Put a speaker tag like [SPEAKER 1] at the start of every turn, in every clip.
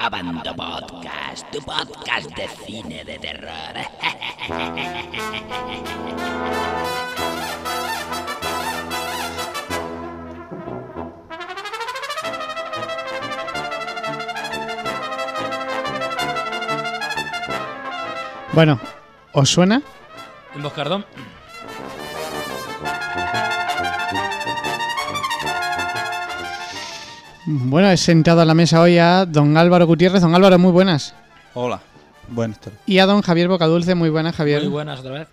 [SPEAKER 1] Abando Podcast, tu podcast de cine de terror.
[SPEAKER 2] Bueno, ¿os suena?
[SPEAKER 3] En Boscardón.
[SPEAKER 2] Bueno, he sentado a la mesa hoy a don Álvaro Gutiérrez. Don Álvaro, muy buenas.
[SPEAKER 4] Hola, buenas tardes.
[SPEAKER 2] Y a don Javier Bocadulce, muy buenas, Javier.
[SPEAKER 3] Muy buenas otra vez.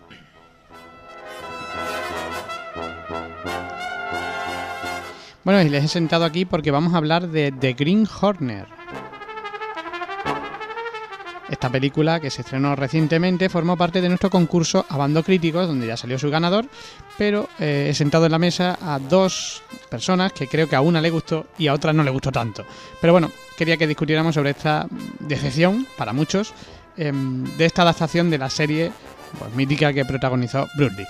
[SPEAKER 2] Bueno, y les he sentado aquí porque vamos a hablar de The Green Horner. Esta película, que se estrenó recientemente, formó parte de nuestro concurso Abando Críticos, donde ya salió su ganador, pero eh, he sentado en la mesa a dos personas que creo que a una le gustó y a otra no le gustó tanto. Pero bueno, quería que discutiéramos sobre esta decepción, para muchos, em, de esta adaptación de la serie pues, mítica que protagonizó Bruce.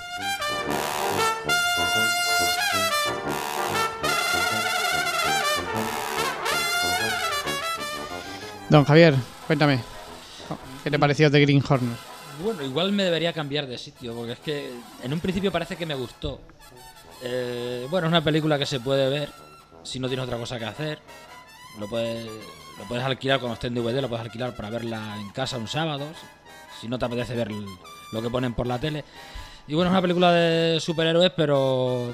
[SPEAKER 2] Don Javier, cuéntame, ¿qué te pareció The Green Hornet?
[SPEAKER 3] Bueno, igual me debería cambiar de sitio, porque es que en un principio parece que me gustó. Eh, bueno, es una película que se puede ver si no tienes otra cosa que hacer. Lo puedes, lo puedes alquilar cuando esté en DVD, lo puedes alquilar para verla en casa un sábado, si no te apetece ver lo que ponen por la tele. Y bueno, es una película de superhéroes, pero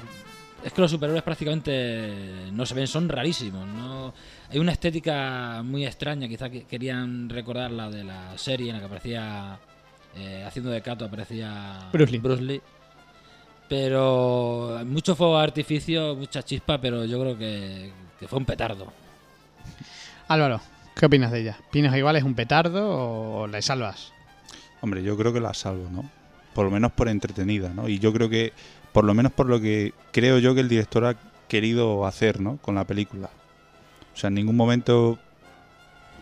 [SPEAKER 3] es que los superhéroes prácticamente no se ven, son rarísimos. ¿no? Hay una estética muy extraña, quizá que querían recordar la de la serie en la que aparecía, eh, haciendo de Cato, aparecía
[SPEAKER 2] Bruce Lee.
[SPEAKER 3] Lee. Pero mucho fuego de artificio, mucha chispa, pero yo creo que, que fue un petardo.
[SPEAKER 2] Álvaro, ¿qué opinas de ella? ¿Opinas igual es un petardo o la salvas?
[SPEAKER 4] Hombre, yo creo que la salvo, ¿no? Por lo menos por entretenida, ¿no? Y yo creo que, por lo menos por lo que creo yo que el director ha querido hacer, ¿no? Con la película. O sea, en ningún momento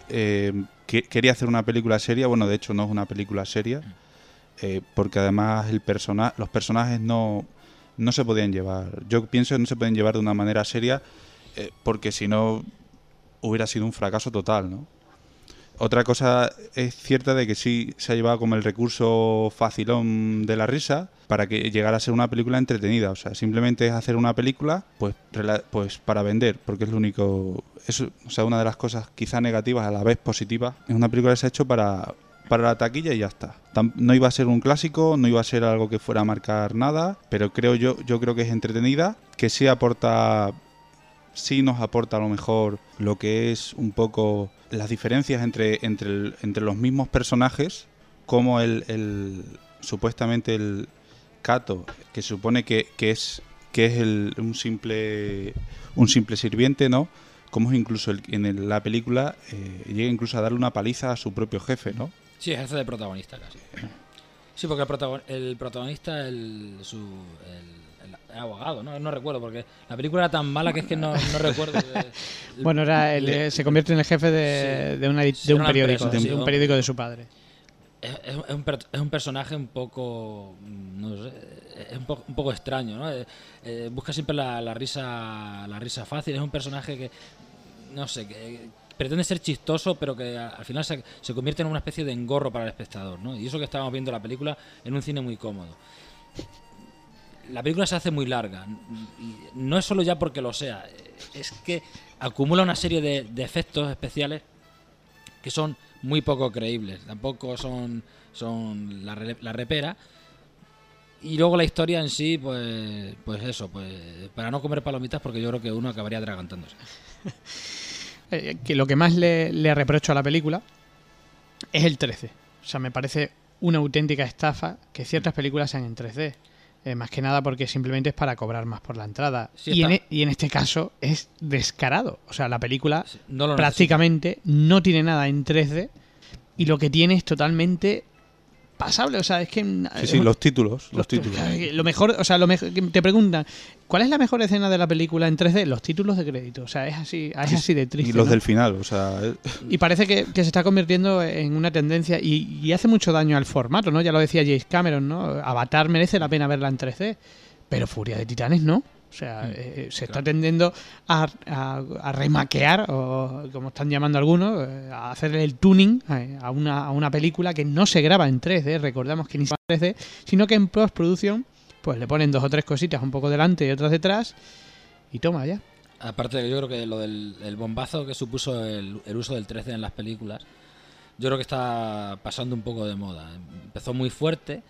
[SPEAKER 4] eh, que- quería hacer una película seria. Bueno, de hecho no es una película seria. eh, porque además el persona los personajes no, no se podían llevar. Yo pienso que no se pueden llevar de una manera seria eh, porque si no hubiera sido un fracaso total, ¿no? Otra cosa es cierta de que sí se ha llevado como el recurso facilón de la risa para que llegara a ser una película entretenida. O sea, simplemente es hacer una película pues, pues para vender, porque es lo único... O sea, una de las cosas quizá negativas a la vez positivas. Es una película que se ha hecho para, para la taquilla y ya está. No iba a ser un clásico, no iba a ser algo que fuera a marcar nada, pero creo yo, yo creo que es entretenida, que sí aporta sí nos aporta a lo mejor lo que es un poco las diferencias entre, entre, el- entre los mismos personajes, como el, el- supuestamente el Kato, que supone que, que es que es el- un simple un simple sirviente, ¿no? Como incluso el- en la película eh, llega incluso a darle una paliza a su propio jefe, ¿no?
[SPEAKER 3] Sí, ejerce de protagonista casi. Sí, porque el, el protagonista, el, su, el, el abogado, ¿no? No recuerdo, porque la película era tan mala que es que no, no recuerdo. de-
[SPEAKER 2] Bueno, era el- se convierte en el jefe de,
[SPEAKER 3] Sí.
[SPEAKER 2] de, una
[SPEAKER 3] Sí,
[SPEAKER 2] un periódico,
[SPEAKER 3] empresa, sí,
[SPEAKER 2] un
[SPEAKER 3] un-
[SPEAKER 2] periódico de su padre.
[SPEAKER 3] Es, un, es un personaje un poco. No sé. Es un, poco, un poco extraño, ¿no? Eh, eh, busca siempre la, la risa la risa fácil. Es un personaje que. No sé, que pretende ser chistoso, pero que al final se, se convierte en una especie de engorro para el espectador, ¿no? Y eso que estábamos viendo la película en un cine muy cómodo. La película se hace muy larga. Y no es solo ya porque lo sea. Es que acumula una serie de, de efectos especiales que son muy poco creíbles. Tampoco son, son la, la repera. Y luego la historia en sí, pues, pues eso, pues para no comer palomitas, porque yo creo que uno acabaría atragantándose.
[SPEAKER 2] Eh, que lo que más le, le reprocho a la película es el 13. O sea, me parece una auténtica estafa que ciertas películas sean en 3D. Eh, más que nada porque simplemente es para cobrar más por la entrada.
[SPEAKER 3] Sí,
[SPEAKER 2] y, en,
[SPEAKER 3] está-
[SPEAKER 2] e- y en este caso es descarado. O sea, la película
[SPEAKER 3] Sí, No lo
[SPEAKER 2] prácticamente no tiene nada en 3D y lo que tiene es totalmente pasable. O sea, es que...
[SPEAKER 4] Sí, sí, los títulos, los títulos.
[SPEAKER 2] Lo mejor, o sea, lo mejor, que te preguntan, ¿cuál es la mejor escena de la película en 3D? Los títulos de crédito. O sea, es así, es así de triste.
[SPEAKER 4] Y los
[SPEAKER 2] ¿no?
[SPEAKER 4] del final, o sea, eh,
[SPEAKER 2] Y parece que, que se está convirtiendo en una tendencia y, y hace mucho daño al formato, ¿no? Ya lo decía James Cameron, ¿no? Avatar merece la pena verla en 3D, pero Furia de Titanes no. O sea, eh, se está tendiendo a, a- a remaquear, o como están llamando algunos, eh, a hacer el tuning eh, a una, a una película que no se graba en 3D, recordamos que ni se graba en 3D, sino que en postproducción pues le ponen dos o tres cositas un poco delante y otras detrás y toma ya.
[SPEAKER 3] Aparte, de que yo creo que lo del el bombazo que supuso el, el uso del 3D en las películas, yo creo que está pasando un poco de moda. Empezó muy fuerte,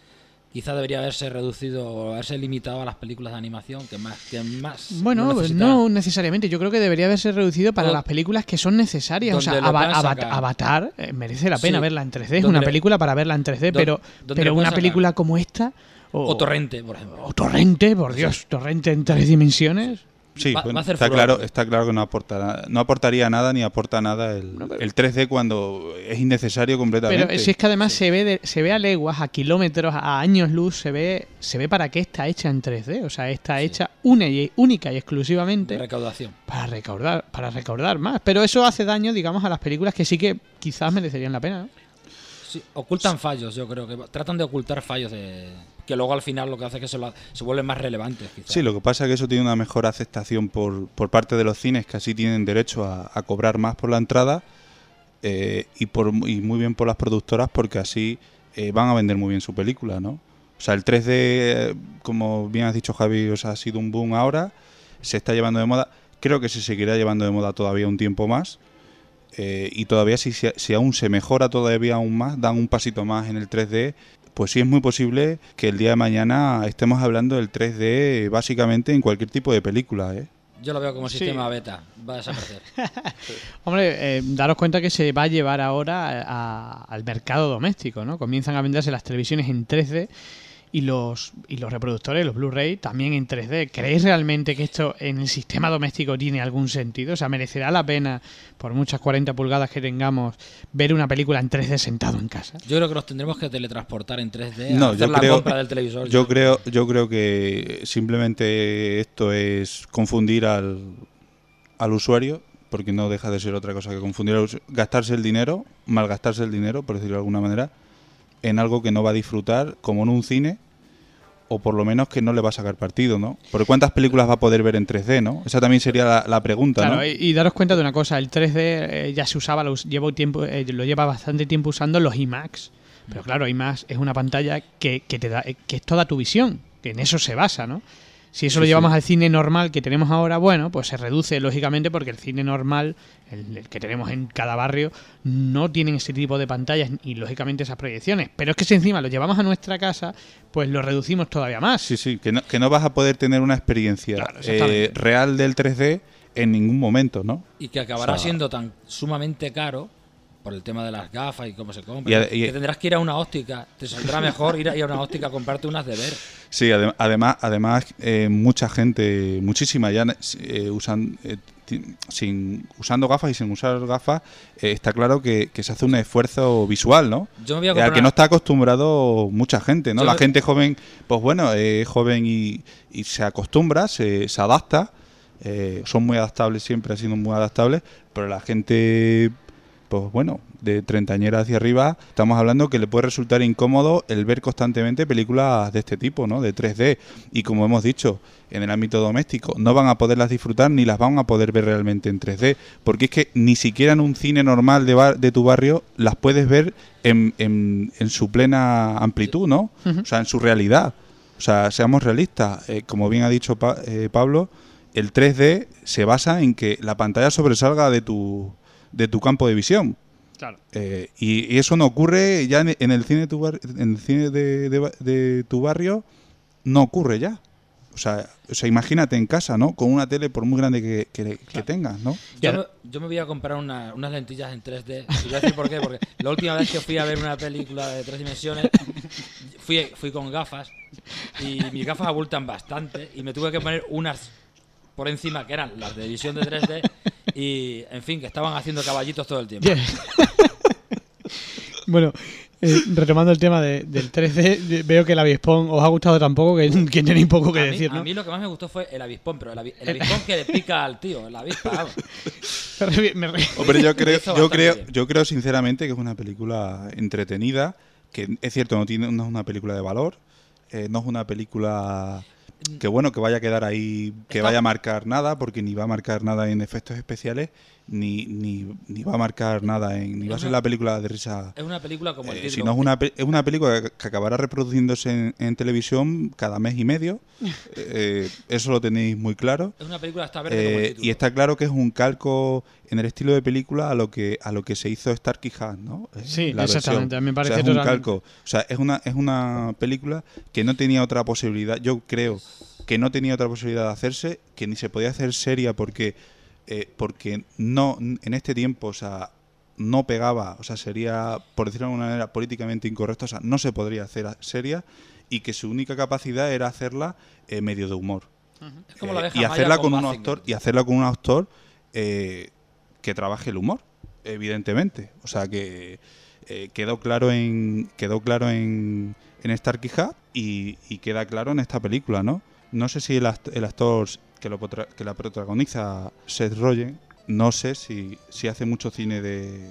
[SPEAKER 3] quizá debería haberse reducido o haberse limitado a las películas de animación, que más. Que más
[SPEAKER 2] Bueno,
[SPEAKER 3] no
[SPEAKER 2] pues necesariamente. Yo creo que debería haberse reducido para
[SPEAKER 3] O-
[SPEAKER 2] las películas que son necesarias. O sea, Ava-. Avatar eh, merece la pena
[SPEAKER 3] Sí.
[SPEAKER 2] verla en 3D. Es una película para verla en 3D,
[SPEAKER 3] Don-
[SPEAKER 2] pero, pero una
[SPEAKER 3] sacar.
[SPEAKER 2] película como esta.
[SPEAKER 3] O Torrente, por ejemplo.
[SPEAKER 2] o Torrente, por Dios, Torrente en tres dimensiones.
[SPEAKER 4] Sí,
[SPEAKER 3] Va-
[SPEAKER 4] bueno,
[SPEAKER 3] va a hacer
[SPEAKER 4] está
[SPEAKER 3] furor.
[SPEAKER 4] claro, está claro que no aporta, no aportaría nada ni aporta nada el, el 3D cuando es innecesario completamente.
[SPEAKER 2] Pero si es que además se ve de- se ve a leguas, a kilómetros, a años luz, se ve se ve para qué está hecha en 3D. O sea, está hecha una y- única y exclusivamente
[SPEAKER 3] De recaudación.
[SPEAKER 2] para recaudar, para recaudar más. Pero eso hace daño, digamos, a las películas que sí que quizás merecerían la pena. ¿no?
[SPEAKER 3] Sí, ocultan fallos, yo creo que tratan de ocultar fallos de que luego al final lo que hace es que se, se vuelven más relevantes.
[SPEAKER 4] Sí, lo que pasa es que eso tiene una mejor aceptación por, por parte de los cines que así tienen derecho a, cobrar más por la entrada eh, y, por, y muy bien por las productoras porque así eh, van a vender muy bien su película, ¿no? O sea, el 3D, eh, como bien has dicho Javi, o ha sido un boom ahora, se está llevando de moda, creo que se seguirá llevando de moda todavía un tiempo más eh, y todavía si, si aún se mejora todavía aún más, dan un pasito más en el 3D, pues sí es muy posible que el día de mañana estemos hablando del 3D básicamente en cualquier tipo de película, ¿eh?
[SPEAKER 3] Yo lo veo como
[SPEAKER 2] Sí.
[SPEAKER 3] sistema beta. Va a desaparecer.
[SPEAKER 2] Hombre, eh, daros cuenta que se va a llevar ahora a- al mercado doméstico, ¿no? Comienzan a venderse las televisiones en 3D y los, y los reproductores, los Blu-ray, también en 3D. ¿Creéis realmente que esto en el sistema doméstico tiene algún sentido? O sea, ¿merecerá la pena, por muchas 40 pulgadas que tengamos, ver una película en 3D sentado en casa?
[SPEAKER 3] Yo creo que nos tendremos que teletransportar en 3D
[SPEAKER 4] No,
[SPEAKER 3] a hacer
[SPEAKER 4] yo
[SPEAKER 3] la
[SPEAKER 4] creo-
[SPEAKER 3] compra del televisor.
[SPEAKER 4] Yo creo, yo creo que simplemente esto es confundir al, al usuario, porque no deja de ser otra cosa que confundir al usuario, gastarse el dinero, malgastarse el dinero, por decirlo de alguna manera, en algo que no va a disfrutar, como en un cine, o por lo menos que no le va a sacar partido, ¿no? Porque ¿cuántas películas va a poder ver en 3D, no? Esa también sería la, la pregunta,
[SPEAKER 2] Claro,
[SPEAKER 4] ¿no?
[SPEAKER 2] y, y daros cuenta de una cosa, el 3D eh, ya se usaba, lo, llevo tiempo, eh, lo lleva bastante tiempo usando los IMAX. Pero claro, IMAX es una pantalla que, que te da, eh, que es toda tu visión, que en eso se basa, ¿no? Si eso lo llevamos
[SPEAKER 4] sí.
[SPEAKER 2] al cine normal que tenemos ahora, bueno, pues se reduce lógicamente porque el cine normal, el, el que tenemos en cada barrio, no tienen ese tipo de pantallas y lógicamente esas proyecciones. Pero es que si encima lo llevamos a nuestra casa, pues lo reducimos todavía más.
[SPEAKER 4] Sí, sí, que no, que no vas a poder tener una experiencia
[SPEAKER 2] Claro,
[SPEAKER 4] eh, real del 3D en ningún momento, ¿no?
[SPEAKER 3] Y que acabará
[SPEAKER 4] O sea-
[SPEAKER 3] siendo tan sumamente caro por el tema de las gafas y cómo se compran.
[SPEAKER 4] ade- y-
[SPEAKER 3] que tendrás que ir a una óptica. Te saldrá mejor ir a, ir a una óptica a comprarte unas de ver.
[SPEAKER 4] Sí, adem- además, además eh, mucha gente, muchísima ya eh, usan, eh, sin, usando gafas y sin usar gafas, eh, está claro que, que se hace un esfuerzo visual, ¿no?
[SPEAKER 3] Yo me voy a comprar
[SPEAKER 4] Al que no está acostumbrado mucha gente, ¿no?
[SPEAKER 3] Yo
[SPEAKER 4] La
[SPEAKER 3] me-
[SPEAKER 4] gente joven, pues bueno, es joven y, y se acostumbra, se, se adapta, eh, son muy adaptables siempre, han sido muy adaptables, pero la gente, pues bueno, de treintañera hacia arriba, estamos hablando que le puede resultar incómodo el ver constantemente películas de este tipo, ¿no? De 3D. Y como hemos dicho, en el ámbito doméstico, no van a poderlas disfrutar ni las van a poder ver realmente en 3D. Porque es que ni siquiera en un cine normal de, bar- de tu barrio las puedes ver en, en- en su plena amplitud, ¿no? O sea, en su realidad. O sea, seamos realistas. Eh, como bien ha dicho Pa- eh, Pablo, el 3D se basa en que la pantalla sobresalga de tu, de tu campo de visión.
[SPEAKER 2] Claro.
[SPEAKER 4] Eh, y, y eso no ocurre ya en, en el cine, de tu, bar- en el cine de, de tu barrio, no ocurre ya. O sea, o sea, imagínate en casa, ¿no? Con una tele por muy grande que, que- que tengas, ¿no?
[SPEAKER 3] Yo me, yo me voy a comprar una- unas lentillas en 3D. Y voy a decir por qué. Porque la última vez que fui a ver una película de tres dimensiones, fui, fui con gafas y mis gafas abultan bastante. Y me tuve que poner unas por encima que eran las de visión de 3D. Y, en fin, que estaban haciendo caballitos todo el tiempo.
[SPEAKER 2] Bien. bueno, eh, retomando el tema de- del 3D, de- veo que el avispón os ha gustado tampoco, que, que tenéis poco que
[SPEAKER 3] a, mí,
[SPEAKER 2] decir,
[SPEAKER 3] a mí lo que más me gustó fue el avispón, pero el, avi- el avispón que le pica al tío, la avispa.
[SPEAKER 4] Hombre, yo creo, yo creo,
[SPEAKER 3] bien.
[SPEAKER 4] yo creo sinceramente que es una película entretenida, que es cierto, no tiene, no es una película de valor, eh, no es una película que bueno, que vaya a quedar ahí, que vaya a marcar nada, porque ni va a marcar nada en efectos especiales, ni, ni, ni va a marcar nada en. ni va a ser
[SPEAKER 3] una-
[SPEAKER 4] la película de risa.
[SPEAKER 3] Es una película como el
[SPEAKER 4] Eh,
[SPEAKER 3] título.
[SPEAKER 4] si no es una, es una película que, acabará reproduciéndose en, en televisión cada mes y medio. Eh, eso lo tenéis muy claro.
[SPEAKER 3] Es una película está verde como el
[SPEAKER 4] Eh,
[SPEAKER 3] título.
[SPEAKER 4] y está claro que es un calco en el estilo de película a lo que a lo que se hizo Starkey Hatch, ¿no? Eh,
[SPEAKER 2] Sí,
[SPEAKER 4] la
[SPEAKER 2] exactamente, a mí me
[SPEAKER 4] O
[SPEAKER 2] parece
[SPEAKER 4] sea, es un calco. O sea, es una es una película que no tenía otra posibilidad. Yo creo que no tenía otra posibilidad de hacerse, que ni se podía hacer seria porque eh, porque no en este tiempo, o sea, no pegaba, o sea, sería por decirlo de alguna manera políticamente incorrecto, o sea, no se podría hacer seria y que su única capacidad era hacerla eh, medio de humor.
[SPEAKER 3] Es como la
[SPEAKER 4] Eh, y hacerla con, un actor y hacerla con un actor eh, que trabaje el humor evidentemente. O sea que eh, quedó claro en quedó claro en en Starkey Hatch y, y queda claro en esta película no no sé si el, act- el actor que lo que la protagoniza Seth Rogen no sé si, si hace mucho cine de,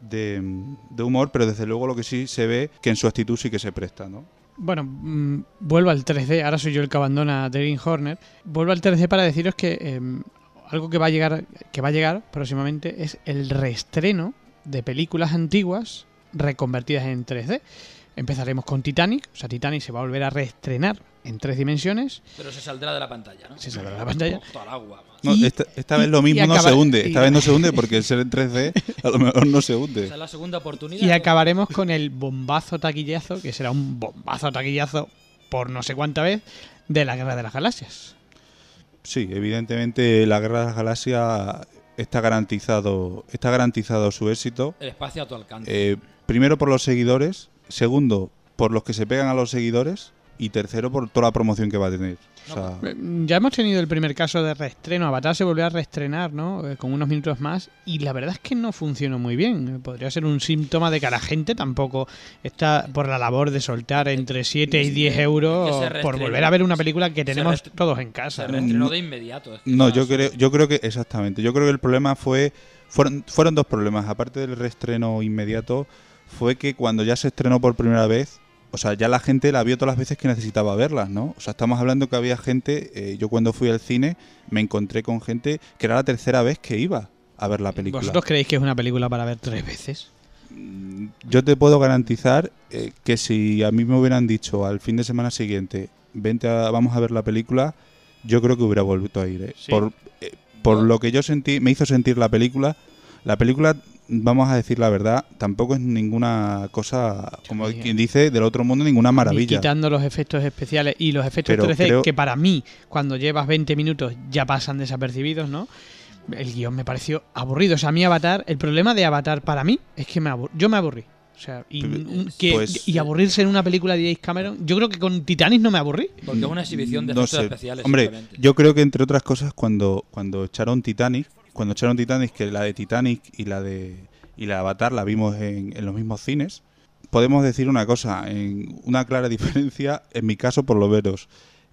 [SPEAKER 4] de humor pero desde luego lo que sí se ve que en su actitud sí que se presta no
[SPEAKER 2] Bueno, mm, vuelvo al 3D. Ahora soy yo el que abandona a Horner. Vuelvo al 3D para deciros que em, algo que va a llegar, que va a llegar próximamente es el reestreno de películas antiguas reconvertidas en 3D. Empezaremos con Titanic. O sea, Titanic se va a volver a reestrenar en tres dimensiones.
[SPEAKER 3] Pero se saldrá de la pantalla, ¿no?
[SPEAKER 2] Se saldrá de la pantalla.
[SPEAKER 3] Todo agua. macho.
[SPEAKER 4] No,
[SPEAKER 2] Y-
[SPEAKER 4] esta, esta vez lo mismo no se hunde.
[SPEAKER 2] y-
[SPEAKER 4] Esta vez no se hunde porque el ser en 3D a lo mejor no se hunde.
[SPEAKER 3] Esa es la segunda oportunidad.
[SPEAKER 2] Y acabaremos con el bombazo taquillazo, que será un bombazo taquillazo por no sé cuánta vez, de la Guerra de las Galaxias.
[SPEAKER 4] Sí, evidentemente la Guerra de las Galaxias está garantizado, está garantizado su éxito.
[SPEAKER 3] El espacio a tu alcance.
[SPEAKER 4] Eh, primero por los seguidores, segundo por los que se pegan a los seguidores y tercero por toda la promoción que va a tener. O sea,
[SPEAKER 2] Eh, Ya hemos tenido el primer caso de reestreno. Avatar se volvió a reestrenar, ¿no? Eh, con unos minutos más. Y la verdad es que no funcionó muy bien. Eh, Podría ser un síntoma de que a la gente tampoco está por la labor de soltar entre 7 y 10 euros
[SPEAKER 3] que se
[SPEAKER 2] por volver a ver una película que
[SPEAKER 3] Se
[SPEAKER 2] tenemos todos en
[SPEAKER 3] se
[SPEAKER 2] casa. ¿no?
[SPEAKER 3] reestrenó de inmediato. es que
[SPEAKER 4] no, yo creo, yo creo que exactamente. Yo creo que el problema fue fueron, fueron dos problemas. Aparte del reestreno inmediato, fue que cuando ya se estrenó por primera vez, o sea, ya la gente la vio todas las veces que necesitaba verlas, ¿no? O sea, estamos hablando que había gente. eh, yo cuando fui al cine me encontré con gente que era la tercera vez que iba a ver la película.
[SPEAKER 2] ¿Vosotros creéis que es una película para ver tres veces?
[SPEAKER 4] Mm, Yo te puedo garantizar eh, que si a mí me hubieran dicho al fin de semana siguiente, vente a- vamos a ver la película, yo creo que hubiera vuelto a ir. eh.
[SPEAKER 2] Sí.
[SPEAKER 4] Por, por lo que yo sentí, me hizo sentir la película. La película, vamos a decir la verdad, tampoco es ninguna cosa, como quien dice, del otro mundo, ninguna
[SPEAKER 2] Ni
[SPEAKER 4] maravilla.
[SPEAKER 2] quitando los efectos especiales y los efectos
[SPEAKER 4] Pero
[SPEAKER 2] 3D,
[SPEAKER 4] creo-
[SPEAKER 2] que para mí, cuando llevas 20 minutos, ya pasan desapercibidos, ¿no? El guion me pareció aburrido. O sea, a mí Avatar, el problema de Avatar para mí es que me abur- yo me aburrí. O sea, y, que-
[SPEAKER 4] pues-
[SPEAKER 2] y aburrirse en una película de James Cameron, yo creo que con Titanic no me aburrí.
[SPEAKER 3] Porque es una exhibición de
[SPEAKER 4] No
[SPEAKER 3] efectos
[SPEAKER 4] sé.
[SPEAKER 3] especiales.
[SPEAKER 4] Hombre, yo creo que entre otras cosas cuando, cuando echaron Titanic, cuando echaron Titanic, que la de Titanic y la de y la de Avatar la vimos en, en los mismos cines, podemos decir una cosa, en una clara diferencia, en mi caso por lo menos,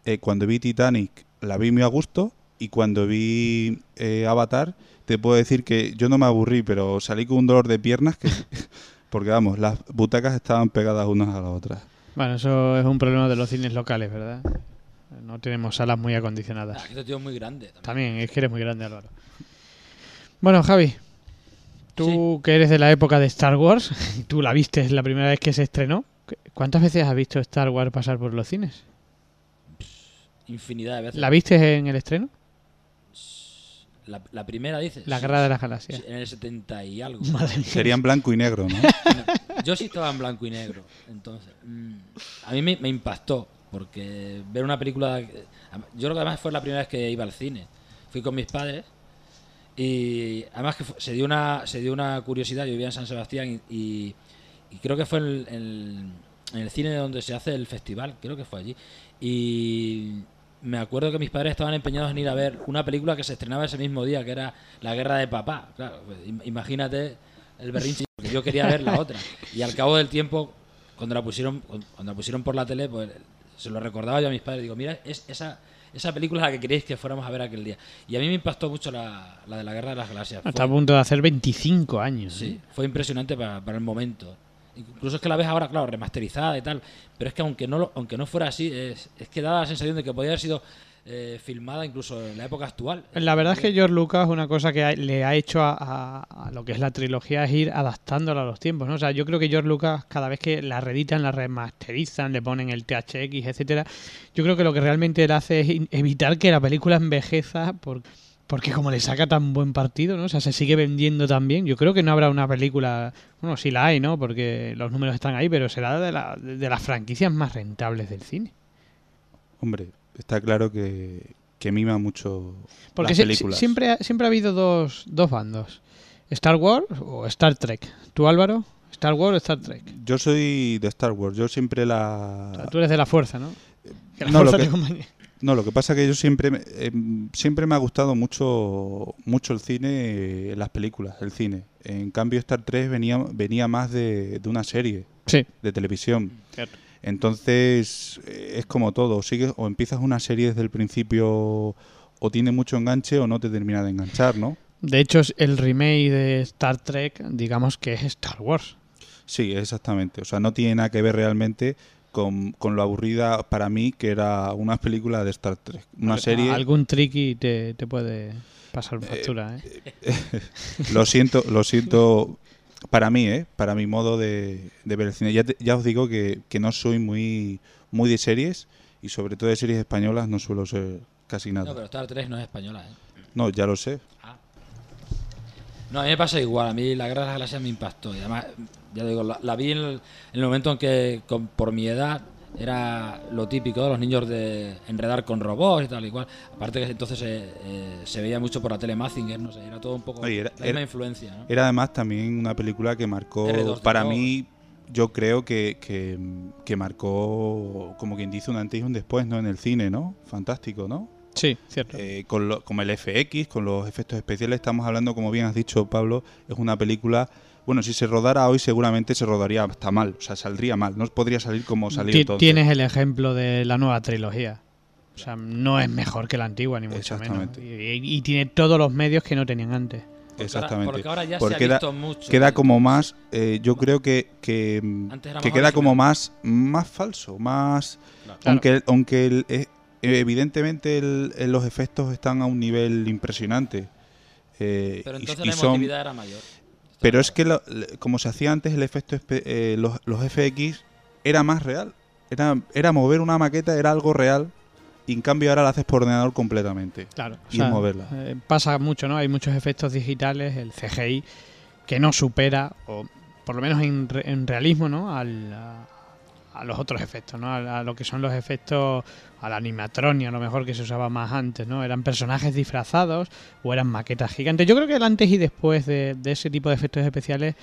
[SPEAKER 4] eh, cuando vi Titanic la vi muy a gusto y cuando vi eh, Avatar te puedo decir que yo no me aburrí, pero salí con un dolor de piernas que porque vamos, las butacas estaban pegadas unas a las otras.
[SPEAKER 2] Bueno, eso es un problema de los cines locales, ¿verdad? No tenemos salas muy acondicionadas.
[SPEAKER 3] que este tío es muy grande. también.
[SPEAKER 2] También, es que eres muy grande, Álvaro. Bueno, Javi, tú que eres de la época de Star Wars, tú la viste la primera vez que se estrenó. ¿Cuántas veces has visto Star Wars pasar por los cines?
[SPEAKER 3] Infinidad de veces.
[SPEAKER 2] ¿La viste en el estreno?
[SPEAKER 3] La, la primera, dices.
[SPEAKER 2] La
[SPEAKER 3] Sí,
[SPEAKER 2] Guerra de las Galaxias.
[SPEAKER 3] En el 70 y algo.
[SPEAKER 2] Madre.
[SPEAKER 4] Sería en blanco y negro, ¿no?
[SPEAKER 3] Yo sí estaba en blanco y negro. Entonces, mm, a mí me, me impactó. Porque ver una película. Yo creo que además fue la primera vez que iba al cine. Fui con mis padres. Y además que se dio una se dio una curiosidad. Yo vivía en San Sebastián y, y- creo que fue en el, el cine donde se hace el festival. Creo que fue allí. Y me acuerdo que mis padres estaban empeñados en ir a ver una película que se estrenaba ese mismo día, que era La Guerra de Papá. Claro, pues, im- imagínate el berrinche, porque yo quería ver la otra. Y al cabo del tiempo, cuando la pusieron cuando la pusieron por la tele, pues se lo recordaba yo a mis padres. Digo, mira, es esa, esa película es la que queréis que fuéramos a ver aquel día. Y a mí me impactó mucho la, la de la Guerra de las Galaxias.
[SPEAKER 2] Está a punto de hacer 25 años.
[SPEAKER 3] Sí,
[SPEAKER 2] ¿eh?
[SPEAKER 3] fue impresionante para, para el momento. Incluso es que la ves ahora, claro, remasterizada y tal. Pero es que aunque no, aunque no fuera así, es, es que da la sensación de que podría haber sido eh, filmada incluso en la época actual.
[SPEAKER 2] La verdad es que George Lucas, una cosa que ha- le ha hecho a, a- a lo que es la trilogía es ir adaptándola a los tiempos, ¿no? O sea, yo creo que George Lucas, cada vez que la reeditan, la remasterizan, le ponen el THX, etcétera, yo creo que lo que realmente él hace es evitar que la película envejeza por- porque como le saca tan buen partido, ¿no? O sea, se sigue vendiendo tan bien. Yo creo que no habrá una película, bueno, sí la hay, ¿no? Porque los números están ahí, pero será de, la- de las franquicias más rentables del cine.
[SPEAKER 4] Hombre, está claro que, que mima mucho
[SPEAKER 2] Porque
[SPEAKER 4] las
[SPEAKER 2] si-
[SPEAKER 4] películas.
[SPEAKER 2] si- siempre, ha, siempre ha habido dos, dos bandos. Star Wars o Star Trek. ¿Tú, Álvaro? ¿Star Wars o Star Trek?
[SPEAKER 4] Yo soy de Star Wars, yo siempre
[SPEAKER 2] O sea,
[SPEAKER 4] la...
[SPEAKER 2] tú eres de la fuerza, ¿no? Que la
[SPEAKER 4] no, lo
[SPEAKER 2] fuerza
[SPEAKER 4] que-
[SPEAKER 2] te acompañe.
[SPEAKER 4] No, lo que pasa es que yo siempre, me- em, siempre me ha gustado mucho, mucho el cine, eh, las películas, el cine. En cambio, Star 3 venía, venía más de, de una serie
[SPEAKER 2] Sí.
[SPEAKER 4] de televisión. Entonces, eh, es como todo, o sigues o empiezas una serie desde el principio o tiene mucho enganche o no te termina de enganchar, ¿no?
[SPEAKER 2] De hecho, es el remake de Star Trek, digamos que es Star Wars.
[SPEAKER 4] Sí, exactamente. O sea, no tiene nada que ver realmente con, con lo aburrida para mí que era una película de Star Trek. Una
[SPEAKER 2] Al-
[SPEAKER 4] serie...
[SPEAKER 2] Algún tricky te, te puede pasar factura, ¿eh?
[SPEAKER 4] Lo siento, lo siento para mí, ¿eh? Para mi modo de, de ver el cine. Ya, te- ya os digo que, que no soy muy, muy de series y sobre todo de series españolas no suelo ser casi nada.
[SPEAKER 3] No, pero Star 3 no es española, ¿eh?
[SPEAKER 4] No, ya lo sé.
[SPEAKER 3] No, a mí me pasa igual. A mí la Guerra de las Galaxias me impactó. Y además, ya digo, la, la vi en el, en el momento en que, con- por mi edad, era lo típico de los niños de enredar con robots y tal y cual. Aparte que entonces eh, eh, se veía mucho por la tele Mazinger, no sé, era todo un poco
[SPEAKER 4] Oye, era-
[SPEAKER 3] la misma
[SPEAKER 4] era-
[SPEAKER 3] influencia, ¿no?
[SPEAKER 4] Era además también una película que marcó,
[SPEAKER 3] R2D2.
[SPEAKER 4] para mí, yo creo que, que, que marcó, como quien dice, un antes y un después, ¿no? En el cine, ¿no? Fantástico, ¿no?
[SPEAKER 2] Sí, cierto.
[SPEAKER 4] Eh, con lo- como el FX, con los efectos especiales, estamos hablando, como bien has dicho, Pablo, es una película. Bueno, si se rodara hoy, seguramente se rodaría hasta mal, o sea, saldría mal, no podría salir como salió entonces.
[SPEAKER 2] Tienes el ejemplo de la nueva trilogía. O sea, no es mejor que la antigua, ni mucho menos.
[SPEAKER 4] Exactamente.
[SPEAKER 2] Y, y tiene todos los medios que no tenían antes.
[SPEAKER 3] Porque
[SPEAKER 4] Exactamente.
[SPEAKER 3] Ahora, porque ahora ya
[SPEAKER 4] Porque
[SPEAKER 3] se ha
[SPEAKER 4] queda-
[SPEAKER 3] visto mucho.
[SPEAKER 4] Queda
[SPEAKER 3] que-
[SPEAKER 4] como más, eh, yo creo que, que,
[SPEAKER 3] Antes era
[SPEAKER 4] que
[SPEAKER 3] más
[SPEAKER 4] queda como más, más falso, más...
[SPEAKER 3] Claro.
[SPEAKER 4] Aunque, aunque el- eh, evidentemente el- el- los efectos están a un nivel impresionante. eh,
[SPEAKER 3] Pero entonces
[SPEAKER 4] y
[SPEAKER 3] la
[SPEAKER 4] son-
[SPEAKER 3] emotividad era mayor.
[SPEAKER 4] Pero es que lo- como se hacía antes el efecto, eh, los, los FX era más real. Era, era mover una maqueta, era algo real. Y en cambio ahora lo haces por ordenador completamente.
[SPEAKER 2] Claro.
[SPEAKER 4] Y moverla.
[SPEAKER 2] eh, pasa mucho, ¿no? Hay muchos efectos digitales, el CGI, que no supera, o por lo menos en, re- en realismo, ¿no? Al, a, los otros efectos, ¿no? A, lo que son los efectos, a la animatronia, a lo mejor que se usaba más antes, ¿no? Eran personajes disfrazados o eran maquetas gigantes. Yo creo que el antes y después de, de ese tipo de efectos especiales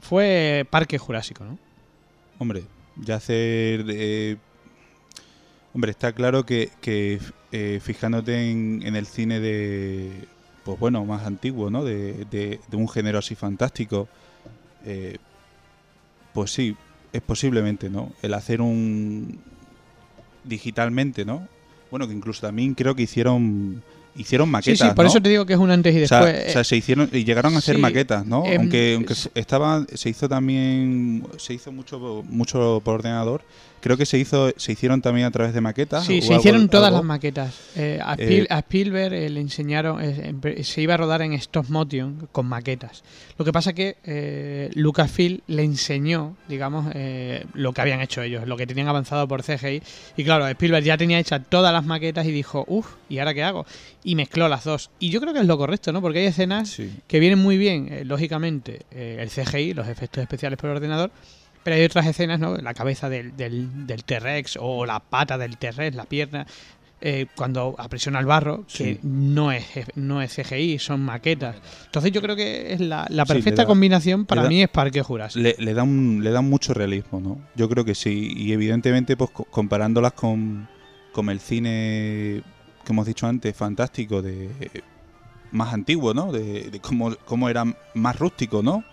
[SPEAKER 2] fue Parque Jurásico, ¿no?
[SPEAKER 4] Hombre, ya hacer... eh, hombre, está claro que, que, eh, fijándote en, en el cine de... Pues bueno, más antiguo, ¿no? De, de- de un género así fantástico. eh, pues sí, es posiblemente, ¿no? El hacer un... Digitalmente, ¿no? Bueno, que incluso también creo que hicieron... Hicieron
[SPEAKER 2] Sí,
[SPEAKER 4] maquetas,
[SPEAKER 2] sí, por
[SPEAKER 4] ¿no?
[SPEAKER 2] eso te digo que es un antes y
[SPEAKER 4] O sea,
[SPEAKER 2] después.
[SPEAKER 4] o sea, se hicieron y llegaron a hacer
[SPEAKER 2] sí,
[SPEAKER 4] maquetas, ¿no?
[SPEAKER 2] em,
[SPEAKER 4] aunque aunque estaba se hizo también se hizo mucho mucho por ordenador. Creo que se hizo se hicieron también a través de maquetas.
[SPEAKER 2] Sí, se
[SPEAKER 4] algo-
[SPEAKER 2] hicieron todas
[SPEAKER 4] algo.
[SPEAKER 2] las maquetas. Eh, a, Spiel-
[SPEAKER 4] Eh,
[SPEAKER 2] a Spielberg eh, le enseñaron, se iba a rodar en stop motion con maquetas. Lo que pasa que eh, Lucasfilm le enseñó, digamos, eh, lo que habían hecho ellos, lo que tenían avanzado por CGI. Y claro, Spielberg ya tenía hechas todas las maquetas y dijo, uff, ¿y ahora qué hago? Y mezcló las dos. Y yo creo que es lo correcto, ¿no? Porque hay escenas
[SPEAKER 4] Sí.
[SPEAKER 2] que vienen muy bien, lógicamente, el CGI, los efectos especiales por ordenador, pero hay otras escenas, ¿no? La cabeza del, del, del T-Rex o la pata del T-Rex, la pierna, eh, cuando aprisiona el barro, que
[SPEAKER 4] Sí.
[SPEAKER 2] no es no es CGI, son maquetas. Entonces yo creo que es la, la
[SPEAKER 4] Sí,
[SPEAKER 2] perfecta
[SPEAKER 4] da-
[SPEAKER 2] combinación para
[SPEAKER 4] da-
[SPEAKER 2] mí es Parque Jurásico.
[SPEAKER 4] Le, le dan le dan mucho realismo, ¿no? Yo creo que sí y evidentemente pues co- comparándolas con con el cine que hemos dicho antes fantástico de más antiguo, ¿no? De, de cómo, cómo era más rústico, ¿no?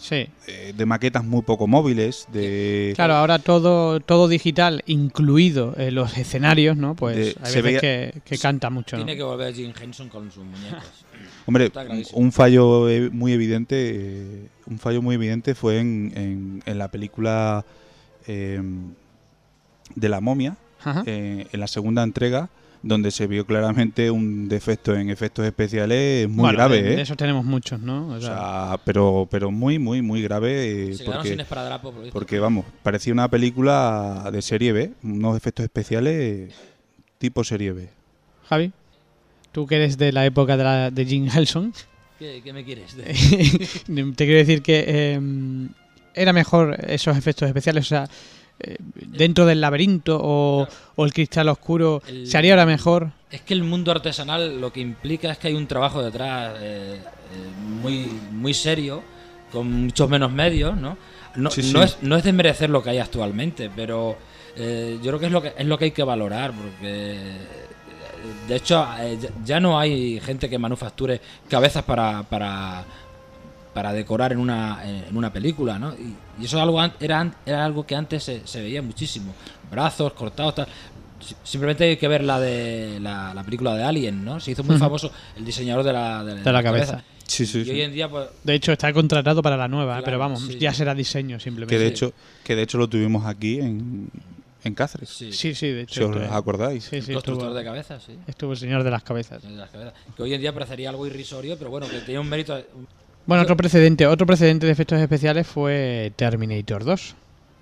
[SPEAKER 2] Sí.
[SPEAKER 4] eh, de maquetas muy poco móviles, de...
[SPEAKER 2] Claro, ahora todo todo digital, incluido eh, los escenarios, ¿no? Pues
[SPEAKER 4] De-
[SPEAKER 2] hay
[SPEAKER 4] se
[SPEAKER 2] veces
[SPEAKER 4] veía-
[SPEAKER 2] que, que canta mucho, ¿no?
[SPEAKER 3] Tiene que volver Jim Henson con sus muñecos.
[SPEAKER 4] Hombre, un fallo eh, muy evidente, eh, un fallo muy evidente fue en, en- en la película eh, de la momia, eh, en la segunda entrega, donde se vio claramente un defecto en efectos especiales muy
[SPEAKER 2] Bueno,
[SPEAKER 4] grave,
[SPEAKER 2] de, de
[SPEAKER 4] ¿eh?
[SPEAKER 2] esos tenemos muchos, ¿no? O
[SPEAKER 4] O
[SPEAKER 2] sea,
[SPEAKER 4] pero, pero muy, muy, muy grave, eh,
[SPEAKER 3] Se
[SPEAKER 4] porque,
[SPEAKER 3] sin esparadrapo. por
[SPEAKER 4] porque, vamos, parecía una película de serie B, unos efectos especiales tipo serie B.
[SPEAKER 2] Javi, tú que eres de la época de, la, de Jim Henson,
[SPEAKER 3] ¿Qué, qué me quieres? De-
[SPEAKER 2] te quiero decir que eh, era mejor esos efectos especiales, o sea, eh, dentro del laberinto o, o el cristal oscuro,
[SPEAKER 3] El-
[SPEAKER 2] ¿se haría ahora mejor?
[SPEAKER 3] Es que el mundo artesanal lo que implica es que hay un trabajo detrás eh, eh, muy, muy serio, con muchos menos medios, ¿no? No,
[SPEAKER 4] Sí,
[SPEAKER 3] no
[SPEAKER 4] sí.
[SPEAKER 3] Es, no es desmerecer lo que hay actualmente, pero eh, yo creo que es lo que es lo que hay que valorar, porque de hecho eh, ya- ya no hay gente que manufacture cabezas para, para, para decorar en una, en una película, ¿no? Y, y eso es algo, era, era algo que antes se, se veía muchísimo. Brazos cortados, tal. Si- Simplemente hay que ver la de la, la película de Alien, ¿no? Se hizo muy famoso el diseñador de la, de,
[SPEAKER 2] De la cabeza.
[SPEAKER 4] Sí, sí,
[SPEAKER 3] Y
[SPEAKER 4] sí.
[SPEAKER 3] hoy en día, pues,
[SPEAKER 2] De hecho, está contratado para la nueva,
[SPEAKER 3] Claro,
[SPEAKER 2] pero vamos,
[SPEAKER 3] sí.
[SPEAKER 2] ya será diseño simplemente.
[SPEAKER 4] Que de
[SPEAKER 3] Sí.
[SPEAKER 4] hecho, que de hecho lo tuvimos aquí en, en Cáceres.
[SPEAKER 3] sí,
[SPEAKER 2] Sí, sí, de
[SPEAKER 4] Si
[SPEAKER 2] hecho.
[SPEAKER 4] os
[SPEAKER 2] esto-
[SPEAKER 4] acordáis.
[SPEAKER 2] sí, sí,
[SPEAKER 3] constructor
[SPEAKER 2] estuvo,
[SPEAKER 3] de cabezas, sí.
[SPEAKER 2] estuvo el señor de las cabezas.
[SPEAKER 3] de las cabezas. Que hoy en día parecería algo irrisorio, pero bueno, que tenía un mérito.
[SPEAKER 2] Bueno, otro precedente, otro precedente de efectos especiales fue Terminator 2.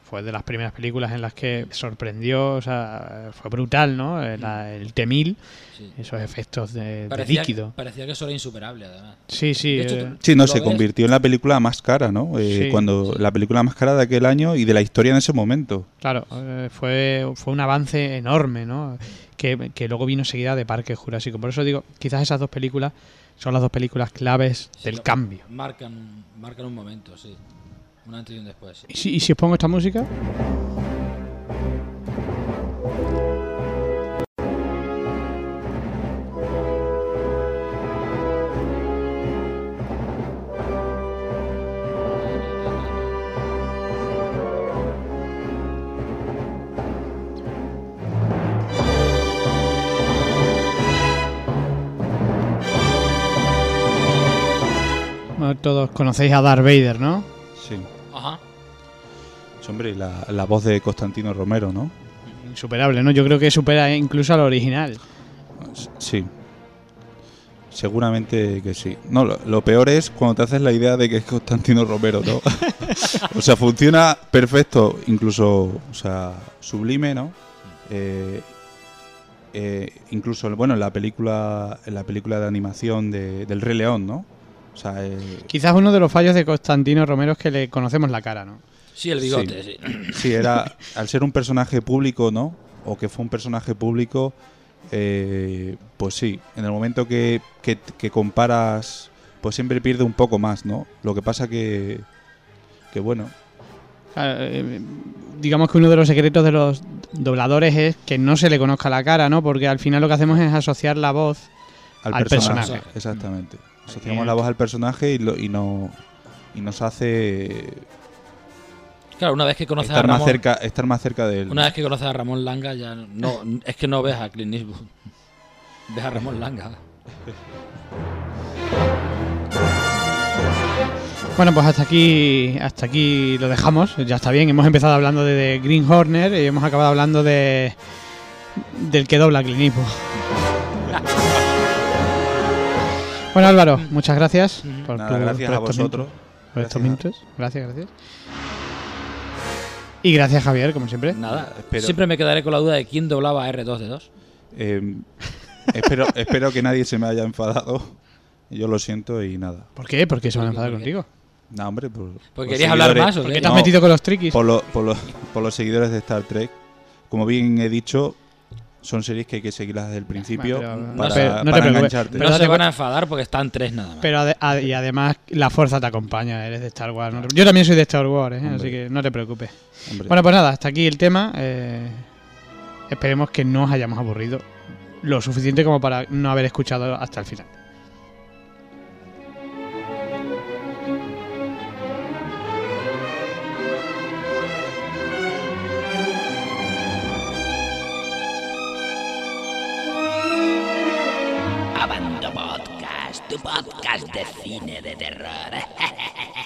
[SPEAKER 2] Fue de las primeras películas en las que sorprendió, o sea, fue brutal, ¿no? El, el T-1000,
[SPEAKER 3] Sí.
[SPEAKER 2] esos efectos de, de
[SPEAKER 3] Parecía,
[SPEAKER 2] líquido.
[SPEAKER 3] parecía que eso era insuperable, además.
[SPEAKER 2] Sí, sí.
[SPEAKER 3] De hecho,
[SPEAKER 2] eh,
[SPEAKER 4] Sí, no,
[SPEAKER 3] ¿Lo
[SPEAKER 4] se
[SPEAKER 3] ves?
[SPEAKER 4] convirtió en la película más cara, ¿no? Eh,
[SPEAKER 2] Sí.
[SPEAKER 4] Cuando la película más cara de aquel año y de la historia en ese momento.
[SPEAKER 2] Claro, eh, fue, fue un avance enorme, ¿no? Que, que luego vino seguida de Parque Jurásico. Por eso digo, quizás esas dos películas son las dos películas claves
[SPEAKER 3] Sí,
[SPEAKER 2] del cambio.
[SPEAKER 3] Marcan, marcan un momento, sí. Un antes y un después.
[SPEAKER 2] ¿Y si, y si os pongo esta música? Todos conocéis a Darth Vader, ¿no?
[SPEAKER 4] Sí.
[SPEAKER 3] Ajá.
[SPEAKER 4] Hombre, la, la voz de Constantino Romero, ¿no?
[SPEAKER 2] Insuperable, ¿no? Yo creo que supera incluso al original.
[SPEAKER 4] Sí. Seguramente que sí. No, lo, lo peor es cuando te haces la idea de que es Constantino Romero, ¿no? o sea, funciona perfecto, incluso, o sea, sublime, ¿no? Eh, eh, incluso, bueno, en la película, en la película de animación de- del Rey León, ¿no? O sea, eh,
[SPEAKER 2] Quizás uno de los fallos de Constantino Romero es que le conocemos la cara, ¿no?
[SPEAKER 3] Sí, el bigote, sí.
[SPEAKER 4] Sí, era al ser un personaje público, ¿no? O que fue un personaje público, eh, pues sí, en el momento que, que, que comparas, pues siempre pierde un poco más, ¿no? Lo que pasa que, que bueno,
[SPEAKER 2] eh, digamos que uno de los secretos de los dobladores es que no se le conozca la cara, ¿no? Porque al final lo que hacemos es asociar la voz.
[SPEAKER 4] al,
[SPEAKER 2] Al
[SPEAKER 4] personaje.
[SPEAKER 3] personaje.
[SPEAKER 4] Exactamente. Asociamos la voz al personaje y, lo, y, no, y nos hace
[SPEAKER 3] Claro, una vez que conoces a
[SPEAKER 4] estar más,
[SPEAKER 3] Ramón,
[SPEAKER 4] cerca, estar más cerca de él.
[SPEAKER 3] una vez que conoces a Ramón Langa, ya no, es que no ves a Clint Eastwood. Ves a Ramón Langa.
[SPEAKER 2] Bueno, pues hasta aquí, hasta aquí lo dejamos. Ya está bien. Hemos empezado hablando de, de Green Horner y hemos acabado hablando de del que dobla Clint Eastwood. Bueno, Álvaro, muchas gracias por,
[SPEAKER 4] Nada,
[SPEAKER 2] tu-
[SPEAKER 4] gracias
[SPEAKER 2] por
[SPEAKER 4] a
[SPEAKER 2] estos
[SPEAKER 4] vosotros.
[SPEAKER 2] minutos, por estos
[SPEAKER 4] Gracias.
[SPEAKER 2] minutos. Gracias, gracias. Y gracias, Javier, como siempre.
[SPEAKER 3] Nada,
[SPEAKER 4] espero-
[SPEAKER 3] siempre me quedaré con la duda de quién doblaba a R2D2.
[SPEAKER 4] Eh, espero, espero que nadie se me haya enfadado. Yo lo siento y nada.
[SPEAKER 2] ¿Por qué? ¿Por qué se van a
[SPEAKER 3] ¿Por qué?
[SPEAKER 2] enfadar
[SPEAKER 3] ¿Por qué?
[SPEAKER 2] contigo?
[SPEAKER 4] No, hombre, por,
[SPEAKER 3] Porque
[SPEAKER 4] por
[SPEAKER 3] querías hablar más o
[SPEAKER 2] ¿Por
[SPEAKER 3] qué?
[SPEAKER 2] qué te has
[SPEAKER 4] No,
[SPEAKER 2] metido con los triquis?
[SPEAKER 4] Por, lo- por, los- por los seguidores de Star Trek. Como bien he dicho, son series que hay que seguirlas desde el principio
[SPEAKER 2] pero- no
[SPEAKER 4] para,
[SPEAKER 2] no
[SPEAKER 4] engancharte.
[SPEAKER 2] Pero
[SPEAKER 3] no se van a enfadar porque están tres nada más.
[SPEAKER 2] Pero ade- a- y además la fuerza te acompaña, eres de Star Wars. no te- Yo también soy de Star Wars, ¿eh? Así que no te preocupes.
[SPEAKER 4] Hombre.
[SPEAKER 2] Bueno, pues nada, hasta aquí el tema. eh, esperemos que no os hayamos aburrido lo suficiente como para no haber escuchado hasta el final.
[SPEAKER 1] Podcast de cine de terror.